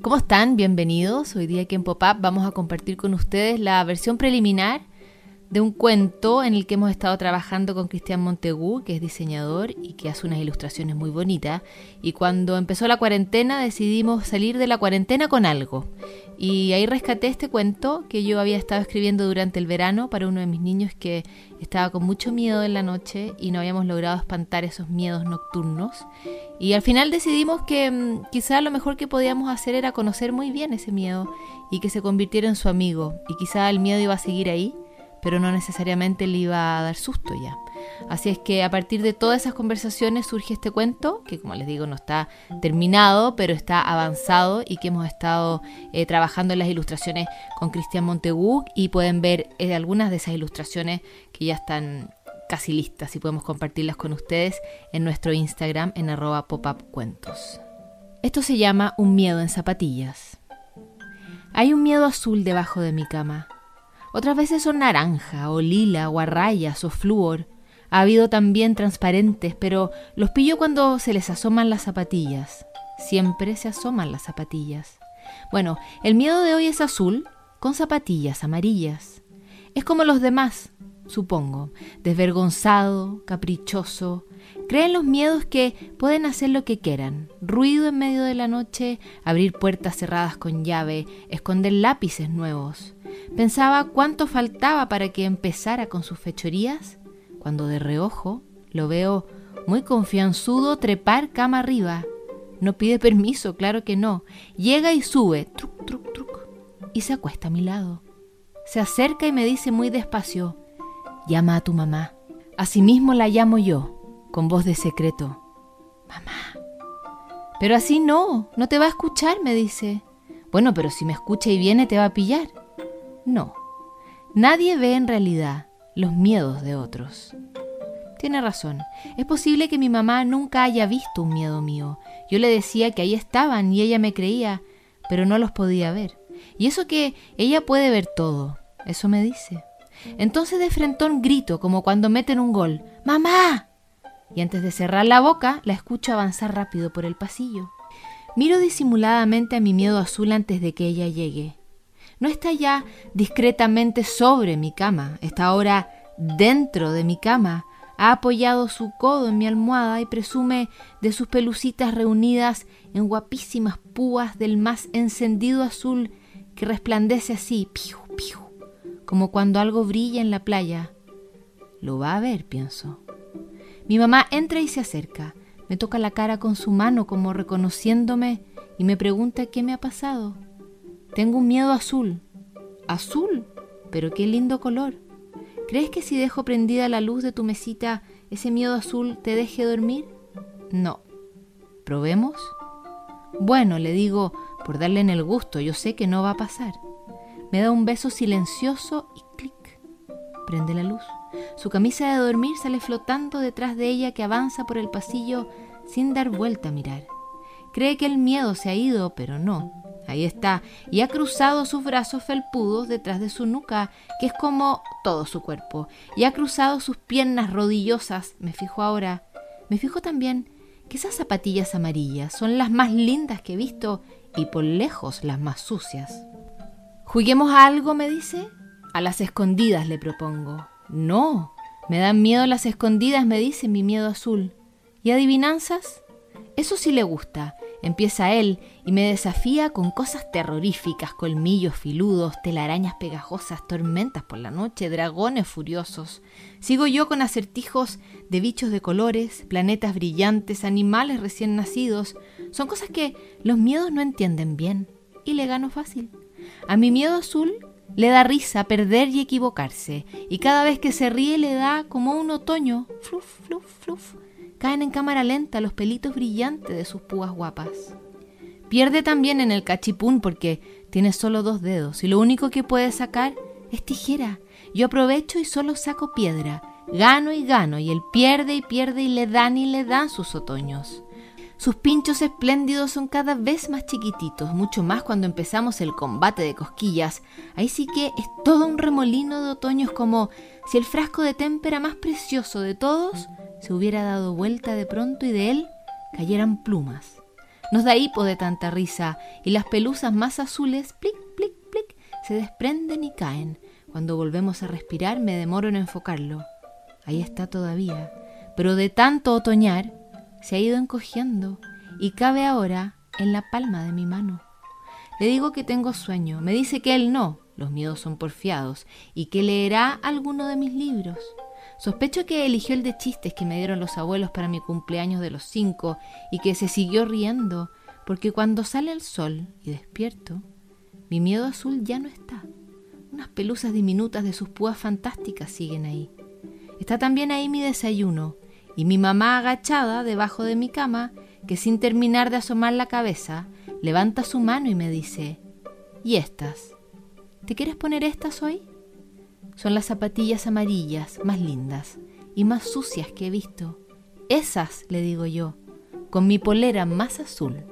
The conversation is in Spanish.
¿Cómo están? Bienvenidos. Hoy día aquí en Pop-Up vamos a compartir con ustedes la versión preliminar de un cuento en el que hemos estado trabajando con Cristian Montegú, que es diseñador y que hace unas ilustraciones muy bonitas. Y cuando empezó la cuarentena decidimos salir de la cuarentena con algo. Y ahí rescaté este cuento que yo había estado escribiendo durante el verano para uno de mis niños que estaba con mucho miedo en la noche y no habíamos logrado espantar esos miedos nocturnos. Y al final decidimos que mm, quizá lo mejor que podíamos hacer era conocer muy bien ese miedo y que se convirtiera en su amigo. Y quizá el miedo iba a seguir ahí pero no necesariamente le iba a dar susto ya. Así es que a partir de todas esas conversaciones surge este cuento, que como les digo no está terminado, pero está avanzado y que hemos estado eh, trabajando en las ilustraciones con Cristian Montegú y pueden ver eh, algunas de esas ilustraciones que ya están casi listas y podemos compartirlas con ustedes en nuestro Instagram en arroba popupcuentos. Esto se llama un miedo en zapatillas. Hay un miedo azul debajo de mi cama otras veces son naranja o lila o a rayas o flúor. Ha habido también transparentes, pero los pillo cuando se les asoman las zapatillas. Siempre se asoman las zapatillas. Bueno, el miedo de hoy es azul con zapatillas amarillas. Es como los demás, supongo, desvergonzado, caprichoso. Creen los miedos que pueden hacer lo que quieran. Ruido en medio de la noche, abrir puertas cerradas con llave, esconder lápices nuevos. Pensaba cuánto faltaba para que empezara con sus fechorías, cuando de reojo lo veo muy confianzudo trepar cama arriba. No pide permiso, claro que no. Llega y sube, truc, truc, truc, y se acuesta a mi lado. Se acerca y me dice muy despacio, llama a tu mamá. Asimismo la llamo yo, con voz de secreto. Mamá. Pero así no, no te va a escuchar, me dice. Bueno, pero si me escucha y viene te va a pillar. No, nadie ve en realidad los miedos de otros. Tiene razón. Es posible que mi mamá nunca haya visto un miedo mío. Yo le decía que ahí estaban y ella me creía, pero no los podía ver. Y eso que ella puede ver todo, eso me dice. Entonces de frentón grito como cuando meten un gol. ¡Mamá! Y antes de cerrar la boca, la escucho avanzar rápido por el pasillo. Miro disimuladamente a mi miedo azul antes de que ella llegue no está ya discretamente sobre mi cama, está ahora dentro de mi cama, ha apoyado su codo en mi almohada y presume de sus pelucitas reunidas en guapísimas púas del más encendido azul que resplandece así, piu, piu, como cuando algo brilla en la playa. Lo va a ver, pienso. Mi mamá entra y se acerca, me toca la cara con su mano como reconociéndome y me pregunta qué me ha pasado. Tengo un miedo azul. Azul, pero qué lindo color. ¿Crees que si dejo prendida la luz de tu mesita, ese miedo azul te deje dormir? No. ¿Probemos? Bueno, le digo, por darle en el gusto, yo sé que no va a pasar. Me da un beso silencioso y clic. Prende la luz. Su camisa de dormir sale flotando detrás de ella que avanza por el pasillo sin dar vuelta a mirar. Cree que el miedo se ha ido, pero no. Ahí está, y ha cruzado sus brazos felpudos detrás de su nuca, que es como todo su cuerpo, y ha cruzado sus piernas rodillosas, me fijo ahora. Me fijo también que esas zapatillas amarillas son las más lindas que he visto y por lejos las más sucias. ¿Juguemos a algo? me dice. A las escondidas le propongo. No, me dan miedo las escondidas, me dice mi miedo azul. ¿Y adivinanzas? Eso sí le gusta, Empieza él y me desafía con cosas terroríficas, colmillos filudos, telarañas pegajosas, tormentas por la noche, dragones furiosos. Sigo yo con acertijos de bichos de colores, planetas brillantes, animales recién nacidos. Son cosas que los miedos no entienden bien y le gano fácil. A mi miedo azul le da risa perder y equivocarse, y cada vez que se ríe le da como un otoño, fluf, fluf, fluf caen en cámara lenta los pelitos brillantes de sus púas guapas. Pierde también en el cachipún porque tiene solo dos dedos y lo único que puede sacar es tijera. Yo aprovecho y solo saco piedra. Gano y gano y él pierde y pierde y le dan y le dan sus otoños. Sus pinchos espléndidos son cada vez más chiquititos, mucho más cuando empezamos el combate de cosquillas. Ahí sí que es todo un remolino de otoños como si el frasco de témpera más precioso de todos se hubiera dado vuelta de pronto y de él cayeran plumas. Nos da hipo de tanta risa y las pelusas más azules, plic, plic, plic, se desprenden y caen. Cuando volvemos a respirar me demoro en enfocarlo. Ahí está todavía, pero de tanto otoñar se ha ido encogiendo y cabe ahora en la palma de mi mano. Le digo que tengo sueño, me dice que él no, los miedos son porfiados, y que leerá alguno de mis libros. Sospecho que eligió el de chistes que me dieron los abuelos para mi cumpleaños de los cinco y que se siguió riendo, porque cuando sale el sol y despierto, mi miedo azul ya no está. Unas pelusas diminutas de sus púas fantásticas siguen ahí. Está también ahí mi desayuno y mi mamá agachada debajo de mi cama, que sin terminar de asomar la cabeza, levanta su mano y me dice, ¿y estas? ¿Te quieres poner estas hoy? Son las zapatillas amarillas más lindas y más sucias que he visto. Esas, le digo yo, con mi polera más azul.